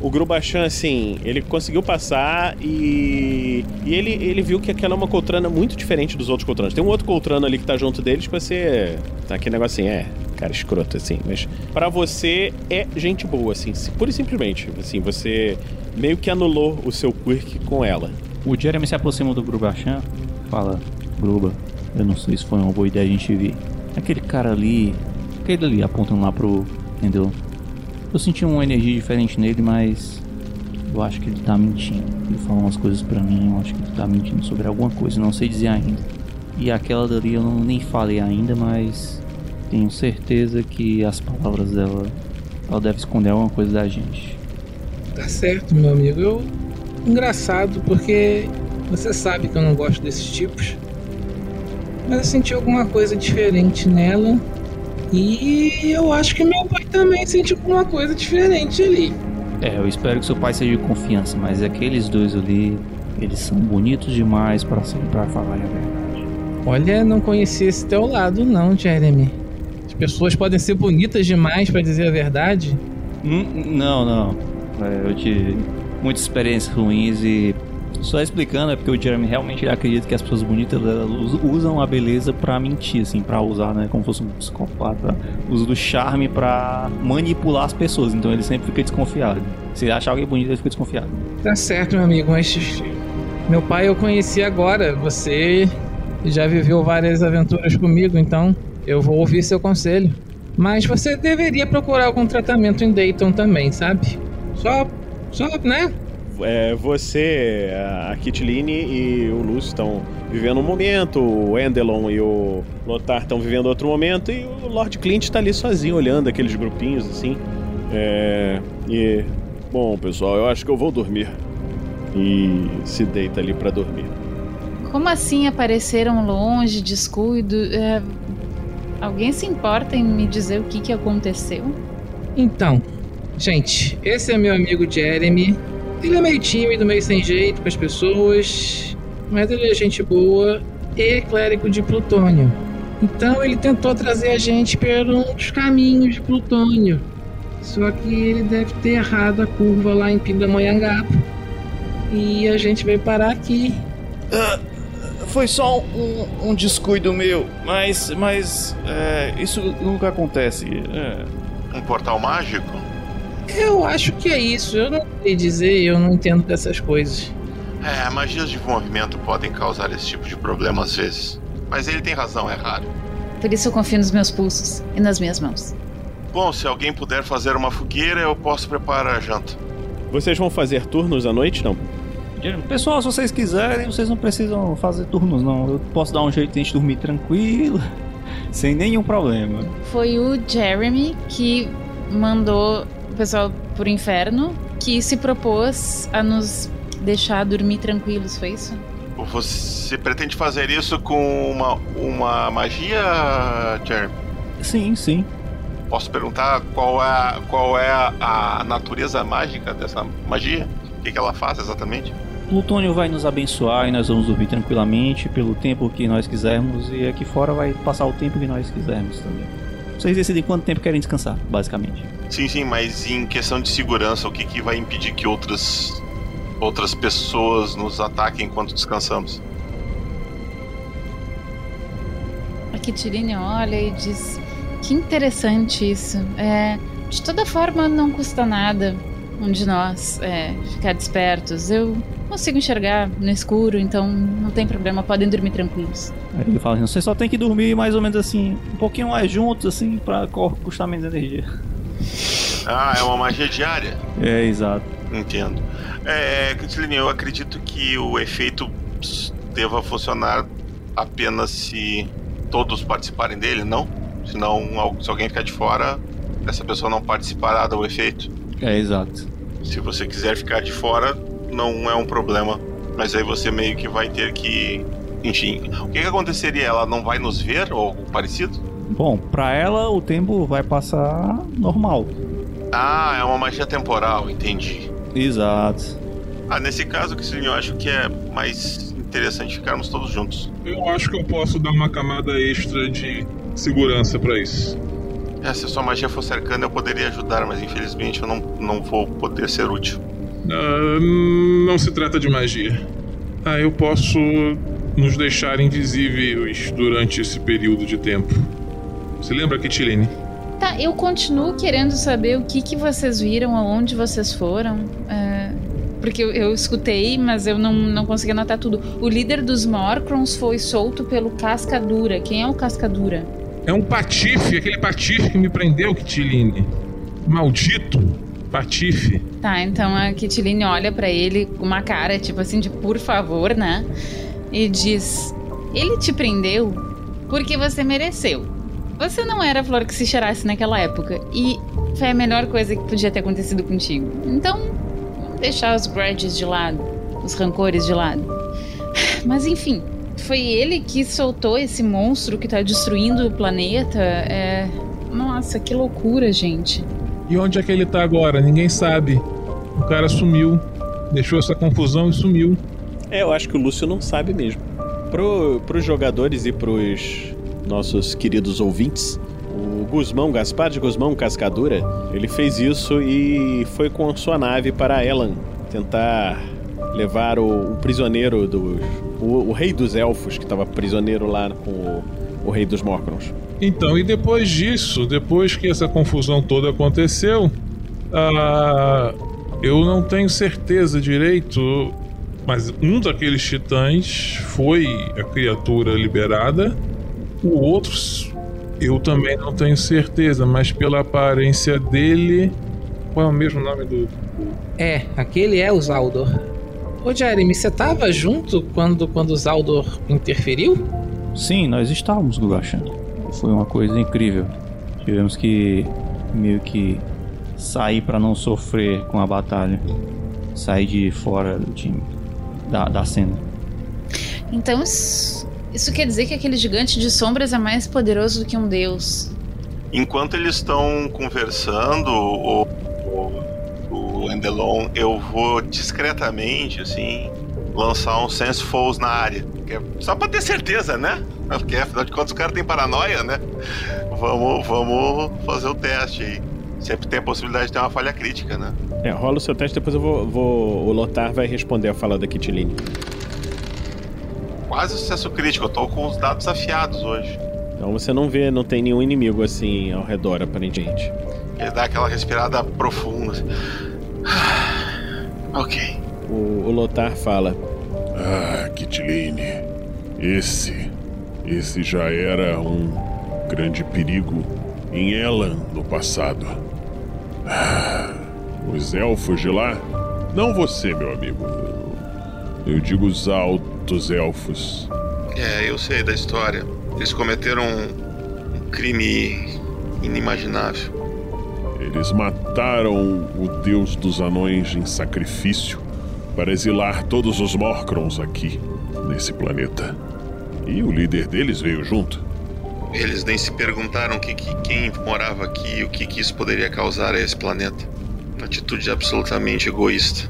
A: O Grubachan, assim, ele conseguiu passar e. E ele, ele viu que aquela é uma coltrana muito diferente dos outros coltranos. Tem um outro coltrano ali que tá junto deles que você. Tá aquele negocinho, é, cara escroto, assim. Mas para você é gente boa, assim. Pura e simplesmente. Assim, você meio que anulou o seu quirk com ela.
D: O Jeremy se aproxima do Grubachan fala: Gruba, eu não sei se foi uma boa ideia a gente vir. Aquele cara ali. Aquele ali apontando lá pro. Entendeu? Eu senti uma energia diferente nele, mas. Eu acho que ele tá mentindo. Ele falou umas coisas para mim, eu acho que ele tá mentindo sobre alguma coisa, não sei dizer ainda. E aquela dali eu não, nem falei ainda, mas tenho certeza que as palavras dela ela deve esconder alguma coisa da gente.
G: Tá certo, meu amigo. Eu. Engraçado, porque você sabe que eu não gosto desses tipos. Mas eu senti alguma coisa diferente nela. E eu acho que meu pai também sentiu alguma coisa diferente ali.
D: É, eu espero que seu pai seja de confiança, mas aqueles dois ali, eles são bonitos demais para para falar a verdade.
G: Olha, não conhecia esse teu lado não, Jeremy. As pessoas podem ser bonitas demais para dizer a verdade.
D: Hum, não, não. É, eu tive muitas experiências ruins e só explicando é porque o Jeremy realmente acredita que as pessoas bonitas usam a beleza pra mentir, assim, pra usar, né? Como fosse um psicopata. Usa do charme pra manipular as pessoas. Então ele sempre fica desconfiado. Se ele achar alguém bonito, ele fica desconfiado.
G: Tá certo, meu amigo, mas. Meu pai eu conheci agora. Você já viveu várias aventuras comigo, então eu vou ouvir seu conselho. Mas você deveria procurar algum tratamento em Dayton também, sabe? Só. Só, né?
A: é, você, a Kitline e o Lúcio estão vivendo um momento, o Endelon e o Lothar estão vivendo outro momento, e o Lord Clint está ali sozinho, olhando aqueles grupinhos assim. É, e. Bom, pessoal, eu acho que eu vou dormir. E se deita ali para dormir.
E: Como assim apareceram longe, descuido? É... Alguém se importa em me dizer o que, que aconteceu?
G: Então, gente, esse é meu amigo Jeremy. Ele é meio tímido, meio sem jeito com as pessoas, mas ele é gente boa e clérigo de Plutônio. Então ele tentou trazer a gente pelos caminhos de Plutônio. Só que ele deve ter errado a curva lá em Pindamonhangaba. E a gente veio parar aqui.
D: Uh, foi só um, um, descuido meu, mas, mas é, isso nunca acontece. É.
F: Um portal mágico?
G: Eu acho que é isso. Eu não sei dizer, eu não entendo dessas coisas.
F: É, magias de movimento podem causar esse tipo de problema às vezes. Mas ele tem razão, é raro.
E: Por isso eu confio nos meus pulsos e nas minhas mãos.
F: Bom, se alguém puder fazer uma fogueira, eu posso preparar a janta.
A: Vocês vão fazer turnos à noite, não?
D: Pessoal, se vocês quiserem, vocês não precisam fazer turnos, não. Eu posso dar um jeito de a gente dormir tranquilo, (laughs) sem nenhum problema.
E: Foi o Jeremy que mandou o pessoal pro inferno que se propôs a nos deixar dormir tranquilos, foi isso?
F: Você pretende fazer isso com uma, uma magia, Jeremy?
D: Sim, sim.
F: Posso perguntar qual é, qual é a, natureza mágica dessa magia? O que, que ela faz exatamente?
D: Plutônio vai nos abençoar e nós vamos dormir tranquilamente pelo tempo que nós quisermos e aqui fora vai passar o tempo que nós quisermos também. Vocês decidem quanto tempo querem descansar, basicamente.
F: Sim, sim, mas em questão de segurança, o que, que vai impedir que outras outras pessoas nos ataquem enquanto descansamos?
E: A Kitirine olha e diz: Que interessante isso. É, de toda forma, não custa nada um de nós é, ficar despertos. Eu consigo enxergar no escuro, então não tem problema, podem dormir tranquilos.
D: Aí ele fala assim: você só tem que dormir mais ou menos assim, um pouquinho mais juntos, assim, pra custar menos energia.
F: Ah, é uma magia diária?
D: É, exato.
F: Entendo. É, Cristiline, eu acredito que o efeito deva funcionar apenas se todos participarem dele, não? Se não, se alguém ficar de fora, essa pessoa não participará do efeito.
D: É, exato.
F: Se você quiser ficar de fora, não é um problema. Mas aí você meio que vai ter que. Enfim, o que, que aconteceria? Ela não vai nos ver ou algo parecido?
D: Bom, pra ela o tempo vai passar normal.
F: Ah, é uma magia temporal, entendi.
D: Exato.
F: Ah, nesse caso, que eu acho que é mais interessante ficarmos todos juntos.
J: Eu acho que eu posso dar uma camada extra de segurança pra isso.
F: É, se a sua magia fosse arcana, eu poderia ajudar, mas infelizmente eu não, não vou poder ser útil.
J: Ah, não se trata de magia. Ah, eu posso nos deixar invisíveis durante esse período de tempo. Você lembra, Kitiline?
E: Tá, eu continuo querendo saber o que, que vocês viram, aonde vocês foram. é, porque eu, eu escutei, mas eu não, não consegui anotar tudo. O líder dos Morcrons foi solto pelo Cascadura. Quem é o Cascadura?
J: É um patife, aquele patife que me prendeu, Kitiline. Maldito patife.
E: Tá, então a Kitiline olha pra ele com uma cara, tipo assim, de por favor, né? E diz: Ele te prendeu porque você mereceu. Você não era a flor que se cheirasse naquela época. E foi a melhor coisa que podia ter acontecido contigo. Então, vamos deixar os grudges de lado, os rancores de lado. (sighs) Mas enfim, foi ele que soltou esse monstro que tá destruindo o planeta. É. Nossa, que loucura, gente.
J: E onde é que ele tá agora? Ninguém sabe. O cara sumiu, deixou essa confusão e sumiu.
A: É, eu acho que o Lúcio não sabe mesmo. Pro, pros jogadores e pros nossos queridos ouvintes, o Guzmão, Gaspar de Guzmão Cascadura, ele fez isso e foi com sua nave para Elan tentar levar o, o prisioneiro dos. O, o rei dos elfos, que estava prisioneiro lá com o, o rei dos Morcrons.
J: Então, e depois disso, depois que essa confusão toda aconteceu, ah, eu não tenho certeza direito, mas um daqueles titãs foi a criatura liberada, o outro eu também não tenho certeza, mas pela aparência dele. Qual é o mesmo nome do.
G: É, aquele é o Zaldor. Ô Jeremy, você tava junto quando, quando o Zaldor interferiu?
D: Sim, nós estávamos, Gugachan. Foi uma coisa incrível. Tivemos que meio que sair para não sofrer com a batalha. Sair de fora do time, da, da cena.
E: Então isso, isso quer dizer que aquele gigante de sombras é mais poderoso do que um deus.
F: Enquanto eles estão conversando, o, o, Endelon, eu vou discretamente, assim, lançar um Sense Falls na área. É só pra ter certeza, né? Porque afinal de contas o cara tem paranoia, né? Vamos, vamos fazer o teste aí. Sempre tem a possibilidade de ter uma falha crítica, né?
A: É, rola o seu teste, depois eu vou. vou o Lotar vai responder a fala da Kitiline.
F: Quase sucesso crítico, eu tô com os dados afiados hoje.
A: Então você não vê, não tem nenhum inimigo assim ao redor, aparentemente.
F: Ele dá aquela respirada profunda. assim. Ok.
A: O, o Lotar fala.
K: Ah, Kitiline. Esse. Esse já era um grande perigo em Elan no passado. Ah, os elfos de lá? Não você, meu amigo. Eu digo os altos elfos.
F: É, eu sei da história. Eles cometeram um, um crime inimaginável.
K: Eles mataram o deus dos anões em sacrifício para exilar todos os Morcrons aqui, nesse planeta. E o líder deles veio junto.
F: Eles nem se perguntaram que, que- quem morava aqui e o que, que isso poderia causar a esse planeta. Uma atitude absolutamente egoísta.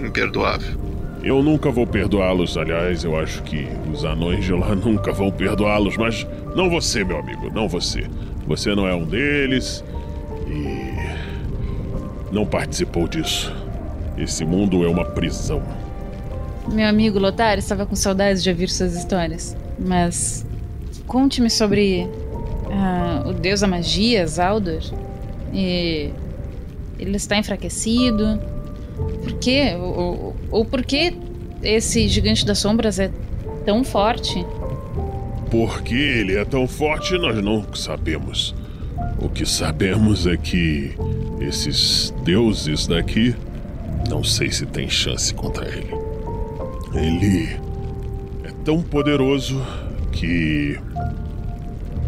F: Imperdoável.
K: Eu nunca vou perdoá-los, aliás, eu acho que os anões de lá (laughs) nunca vão perdoá-los, mas não você, meu amigo, não você. Você não é um deles não participou disso. Esse mundo é uma prisão.
E: Meu amigo Lotar estava com saudades de ouvir suas histórias. Mas conte-me sobre ah, o deus da magia, Zaldor. E ele está enfraquecido. Por quê? Ou, ou, ou por que esse gigante das sombras é tão forte?
K: Por que ele é tão forte, nós não sabemos. O que sabemos é que esses deuses daqui, não sei se tem chance contra ele. Ele é tão poderoso que,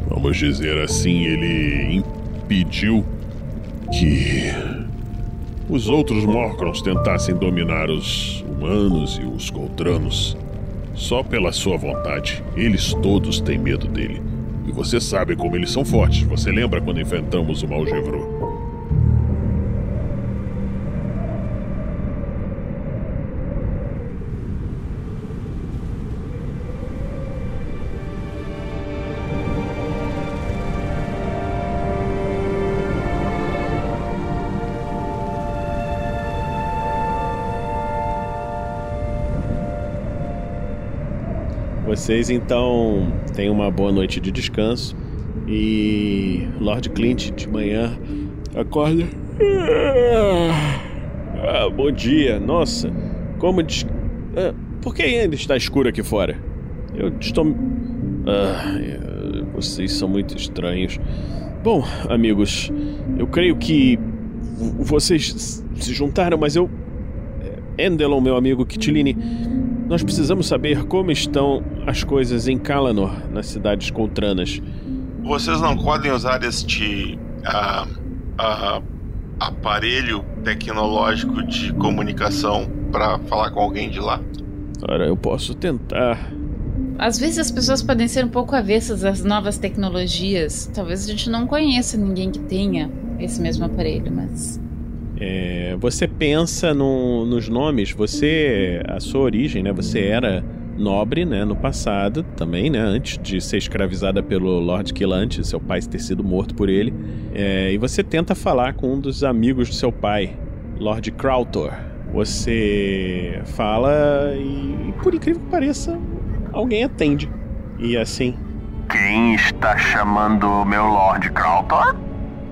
K: vamos dizer assim, ele impediu que os outros Morkrons tentassem dominar os humanos e os Coltranos, só pela sua vontade, eles todos têm medo dele. E você sabe como eles são fortes. Você lembra quando enfrentamos o Malgevro?
A: Vocês então têm uma boa noite de descanso e Lord Clint de manhã acorda. Ah, bom dia, nossa, como des... ah, por que ainda está escuro aqui fora? Eu estou. Ah, vocês são muito estranhos. Bom, amigos, eu creio que vocês se juntaram, mas eu. Endelon, meu amigo Kitilini, nós precisamos saber como estão as coisas em Kalanor, nas cidades contranas.
F: Vocês não podem usar este uh, uh, aparelho tecnológico de comunicação para falar com alguém de lá?
A: Ora, eu posso tentar.
E: Às vezes as pessoas podem ser um pouco avessas às novas tecnologias. Talvez a gente não conheça ninguém que tenha esse mesmo aparelho, mas
A: é, você pensa no, nos nomes, você, a sua origem, né? Você era nobre, né, no passado também, né, antes de ser escravizada pelo Lord Quilante, seu pai ter sido morto por ele. É, e você tenta falar com um dos amigos do seu pai, Lord Crowtor. Você fala e, por incrível que pareça, alguém atende. E assim.
M: Quem está chamando meu Lord Crowtor?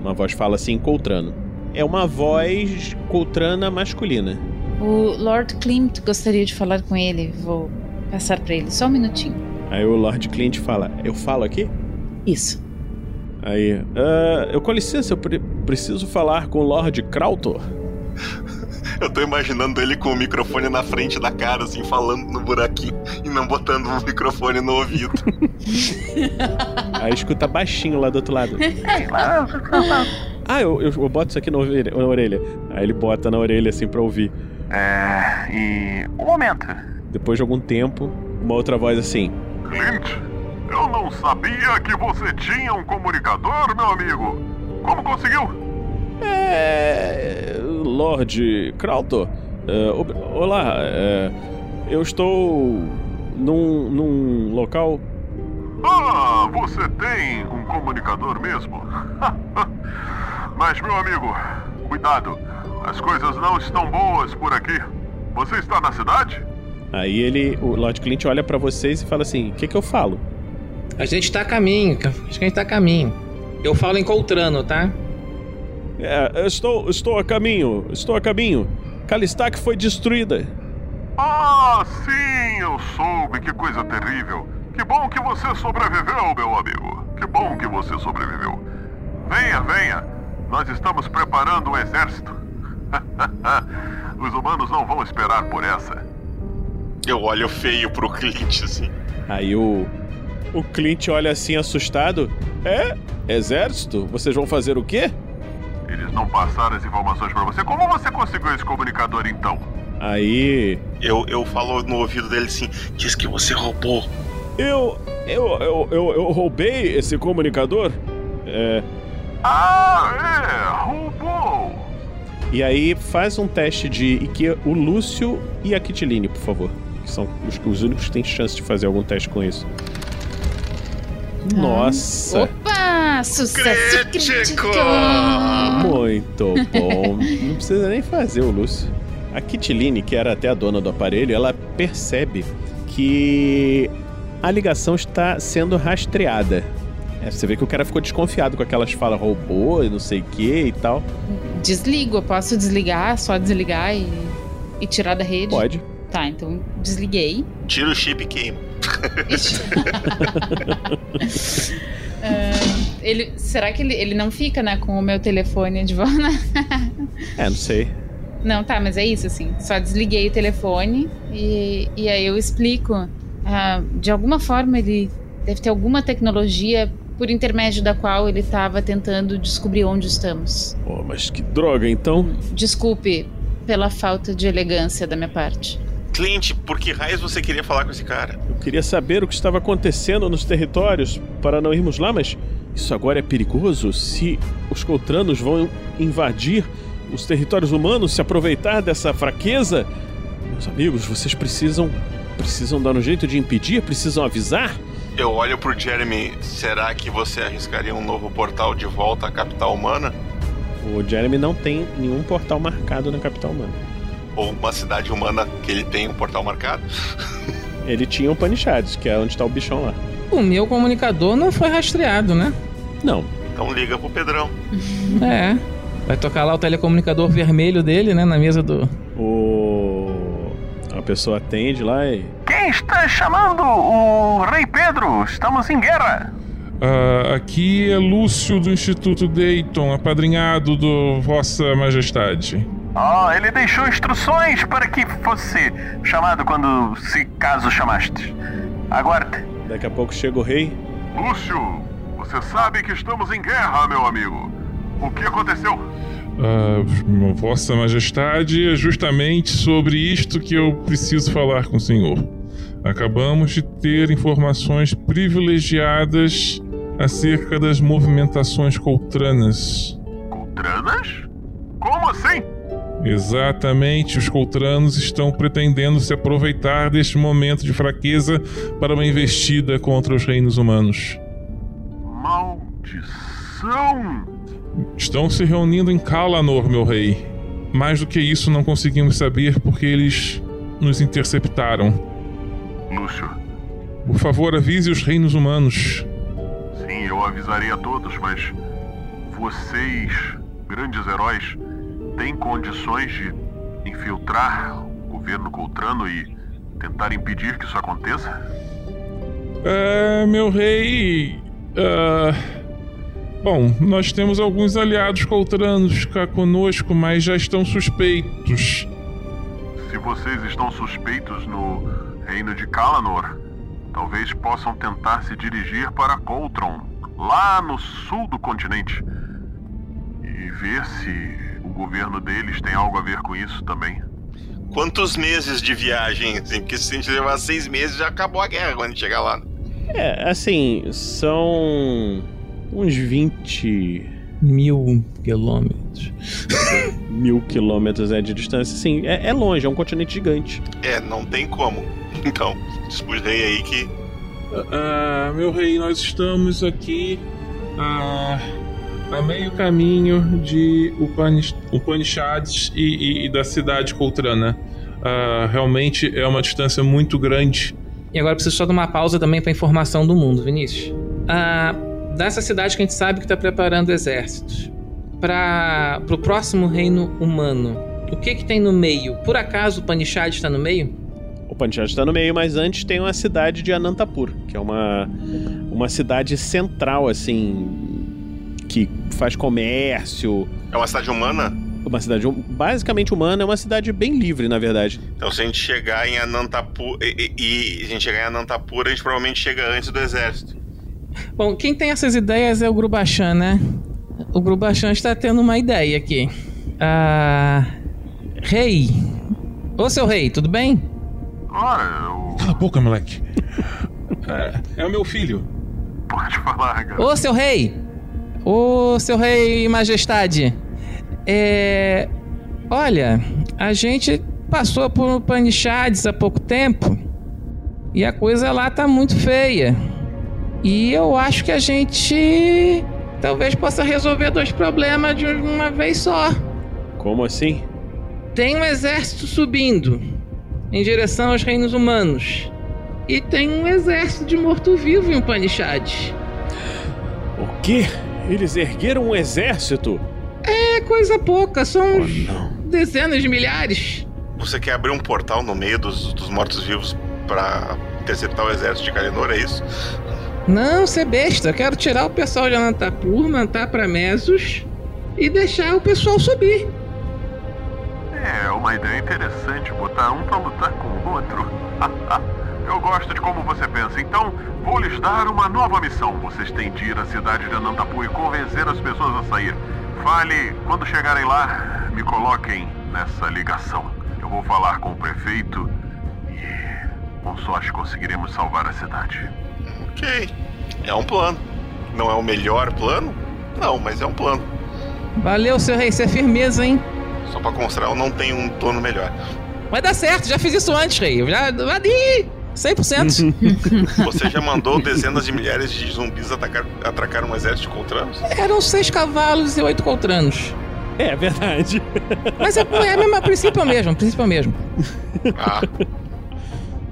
A: Uma voz fala assim, encontrando é uma voz coltrana masculina.
E: O Lord Clint gostaria de falar com ele. Vou passar para ele, só um minutinho.
A: Aí o Lord Clint fala: Eu falo aqui?
E: Isso.
A: Aí, uh, eu com licença, eu pre preciso falar com o Lord Krautor. (laughs)
F: Eu tô imaginando ele com o microfone na frente da cara, assim, falando no buraquinho e não botando o microfone no ouvido. (laughs)
A: Aí escuta baixinho lá do outro lado. (laughs) Ah, eu, eu, eu boto isso aqui na orelha, na orelha. Aí ele bota na orelha assim pra ouvir.
M: É. E. Um momento.
A: Depois de algum tempo, uma outra voz assim.
N: Clint, eu não sabia que você tinha um comunicador, meu amigo. Como conseguiu?
A: É. Lord Krauto. É, olá, é, eu estou num, num local.
N: Ah, você tem um comunicador mesmo? (laughs) Mas, meu amigo, cuidado. As coisas não estão boas por aqui. Você está na cidade?
A: Aí ele, o Lord Clint olha para vocês e fala assim: O que, que eu falo?
G: A gente tá a caminho, acho que a gente tá a caminho. Eu falo encontrando, tá?
A: É, eu estou, estou a caminho, estou a caminho. Kalistak foi destruída.
N: Ah, sim, eu soube, que coisa terrível. Que bom que você sobreviveu, meu amigo. Que bom que você sobreviveu. Venha, venha. Nós estamos preparando um exército. (laughs) Os humanos não vão esperar por essa.
F: Eu olho feio pro Clint, assim.
A: Aí o. O Clint olha assim assustado. É? Exército? Vocês vão fazer o quê?
N: Eles não passaram as informações para você. Como você conseguiu esse comunicador então?
A: Aí.
F: Eu, eu falo no ouvido dele assim: diz que você roubou.
A: Eu. Eu, eu, eu, eu roubei esse comunicador? É.
N: Ah, é! Roubou!
A: E aí faz um teste de IKEA, o Lúcio e a Kitiline, por favor. Que são os, os únicos que têm chance de fazer algum teste com isso. Ah. Nossa!
E: Opa! Sucesso crítico!
A: Muito bom. Não precisa nem fazer o Lúcio. A Kitiline, que era até a dona do aparelho, ela percebe que a ligação está sendo rastreada. É, você vê que o cara ficou desconfiado com aquelas falas robô e não sei o que e tal.
E: Desligo, eu posso desligar, só desligar e, e tirar da rede?
A: Pode.
E: Tá, então desliguei.
F: Tira o chip e queima.
E: uh, (laughs) ele, será que ele, ele não fica, né, com o meu telefone de volta?
A: é, não sei.
E: Não, tá, mas é isso, assim. Só desliguei o telefone e, e aí eu explico. Uh, de alguma forma ele deve ter alguma tecnologia por intermédio da qual ele estava tentando descobrir onde estamos.
A: Oh, mas que droga, então.
E: Desculpe pela falta de elegância da minha parte.
F: Clint, por que raios você queria falar com esse cara?
A: Eu queria saber o que estava acontecendo nos territórios para não irmos lá, mas isso agora é perigoso. Se os Coltranos vão invadir os territórios humanos, se aproveitar dessa fraqueza, meus amigos, vocês precisam precisam dar um jeito de impedir, precisam avisar.
F: Eu olho pro Jeremy. Será que você arriscaria um novo portal de volta à capital humana?
A: O Jeremy não tem nenhum portal marcado na capital humana.
F: Ou uma cidade humana que ele tem um portal marcado? (laughs)
A: Ele tinha um Panichades, que é onde tá o bichão lá.
G: O meu comunicador não foi rastreado, né?
A: Não.
F: Então liga pro Pedrão. (laughs)
G: É. Vai tocar lá o telecomunicador vermelho dele, né? Na mesa do.
A: O. A pessoa atende lá e.
M: Quem está chamando o Rei Pedro? Estamos em guerra.
J: Ah, aqui é Lúcio do Instituto Dayton, apadrinhado do Vossa Majestade.
M: Oh, ele deixou instruções para que fosse chamado quando se caso chamaste. Aguarde.
A: Daqui a pouco chega o rei.
N: Lúcio, você sabe que estamos em guerra, meu amigo. O que aconteceu?
J: Ah, Vossa Majestade, é justamente sobre isto que eu preciso falar com o senhor. Acabamos de ter informações privilegiadas acerca das movimentações coltranas.
N: Coltranas? Como assim?
J: Exatamente, os coltranos estão pretendendo se aproveitar deste momento de fraqueza para uma investida contra os reinos humanos.
N: Maldição!
J: Estão se reunindo em Kalanor, meu rei. Mais do que isso, não conseguimos saber porque eles nos interceptaram.
N: Lúcio,
J: Por favor, avise os reinos humanos.
N: sim, eu avisarei a todos, mas vocês, grandes heróis, têm condições de infiltrar o governo coltrano e tentar impedir que isso aconteça?
J: Ah, meu rei. ah, bom, nós temos alguns aliados coltranos cá conosco, mas já estão suspeitos.
N: Se vocês estão suspeitos no reino de Kalanor, talvez possam tentar se dirigir para Coltron, lá no sul do continente, e ver se o governo deles tem algo a ver com isso também.
F: Quantos meses de viagem? Assim, porque se a gente levar seis meses, já acabou a guerra quando a gente chegar lá.
A: É, assim, são uns 20
G: mil quilômetros. (laughs)
A: mil quilômetros é de distância. Sim, é, é longe, é um continente gigante.
F: É, não tem como. Então, disputei aí que.
J: Ah, meu rei, nós estamos aqui a, a meio caminho de Upanish- Upanishads e, e- e da cidade coltrana. Ah, realmente é uma distância muito grande.
G: E agora eu preciso só de uma pausa também para informação do mundo, Vinícius. Ah, dessa cidade que a gente sabe que está preparando exércitos para o próximo reino humano, o que que tem no meio? Por acaso o Panishad está no meio?
A: O Panchayat está no meio, mas antes tem uma cidade de Anantapur, que é uma, uma cidade central, assim, que faz comércio.
F: É uma cidade humana?
A: Uma cidade hum- basicamente humana, é uma cidade bem livre, na verdade.
F: Então, se a gente chegar em Anantapur e, e- e a gente chegar em Anantapur, a gente provavelmente chega antes do exército.
G: Bom, quem tem essas ideias é o Grubachan, né? O Grubachan está tendo uma ideia aqui. Ah. Rei. Ô seu rei, tudo bem?
N: Eu...
J: Cala a boca, moleque. É, é o meu filho.
N: Pode falar, cara.
G: Ô seu rei! Ô seu rei majestade! É. Olha, a gente passou por Panichades há pouco tempo e a coisa lá tá muito feia. E eu acho que a gente talvez possa resolver dois problemas de uma vez só.
A: Como assim?
G: Tem um exército subindo em direção aos reinos humanos. E tem um exército de morto-vivo em Upanishads.
A: O quê? Eles ergueram um exército?
G: É coisa pouca, são uns dezenas de milhares.
F: Você quer abrir um portal no meio dos, dos mortos-vivos pra interceptar o exército de Kalinor, é isso?
G: Não, você é besta. Eu quero tirar o pessoal de Anantapur, mandar pra Mesos e deixar o pessoal subir.
N: É uma ideia interessante botar um pra lutar com o outro. (laughs) Eu gosto de como você pensa. Então, vou lhes dar uma nova missão. Vocês têm de ir à cidade de Anantapu e convencer as pessoas a sair. Fale, quando chegarem lá, me coloquem nessa ligação. Eu vou falar com o prefeito e com sorte conseguiremos salvar a cidade.
F: Ok. É um plano. Não é o melhor plano? Não, mas é um plano.
G: Valeu, seu rei, isso é firmeza, hein?
F: Só pra constar, eu não tenho um plano melhor.
G: Vai dar certo, já fiz isso antes, rei. Eu já. Ali! 100%. (laughs)
F: Você já mandou dezenas de milhares de zumbis atacar, atracar um exército de Contranos?
G: Eram seis cavalos e oito coltranos.
A: É verdade.
G: Mas é, é mesmo, o princípio é mesmo, o princípio é o mesmo.
F: Ah,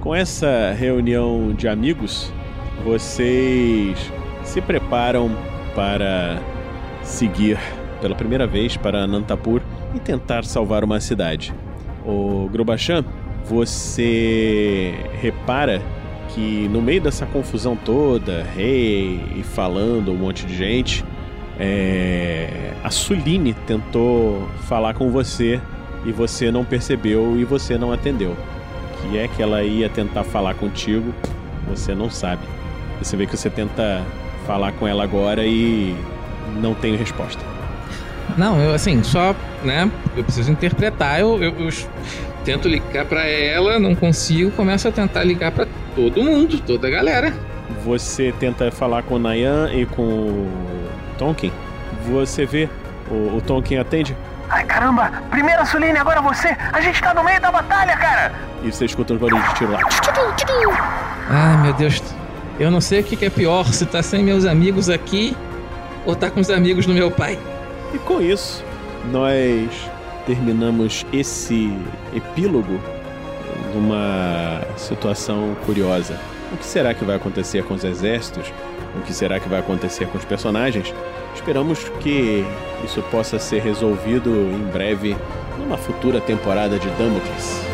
A: Com essa reunião de amigos, vocês se preparam para seguir pela primeira vez para Nantapur e tentar salvar uma cidade. O Grubachan, você repara que no meio dessa confusão toda, rei e falando um monte de gente, é, a Suline tentou falar com você e você não percebeu e você não atendeu. Que é que ela ia tentar falar contigo, você não sabe. Você vê que você tenta falar com ela agora e não tem resposta.
G: Não, eu assim, só, né? Eu preciso interpretar, eu, eu, eu tento ligar pra ela, não consigo, começo a tentar ligar pra todo mundo, toda a galera.
A: Você tenta falar com o Nayan e com o Tonkin. Você vê, o, o Tonkin atende
M: Ai, caramba! Primeira Suline, agora você! A gente tá no meio da batalha, cara!
A: e você escuta uns barulhos de tiro lá.
G: Ai, meu Deus. Eu não sei o que é pior, se tá sem meus amigos aqui ou tá com os amigos do meu pai.
A: E com isso, nós terminamos esse epílogo numa situação curiosa. O que será que vai acontecer com os exércitos? O que será que vai acontecer com os personagens? Esperamos que isso possa ser resolvido em breve numa futura temporada de Damocles.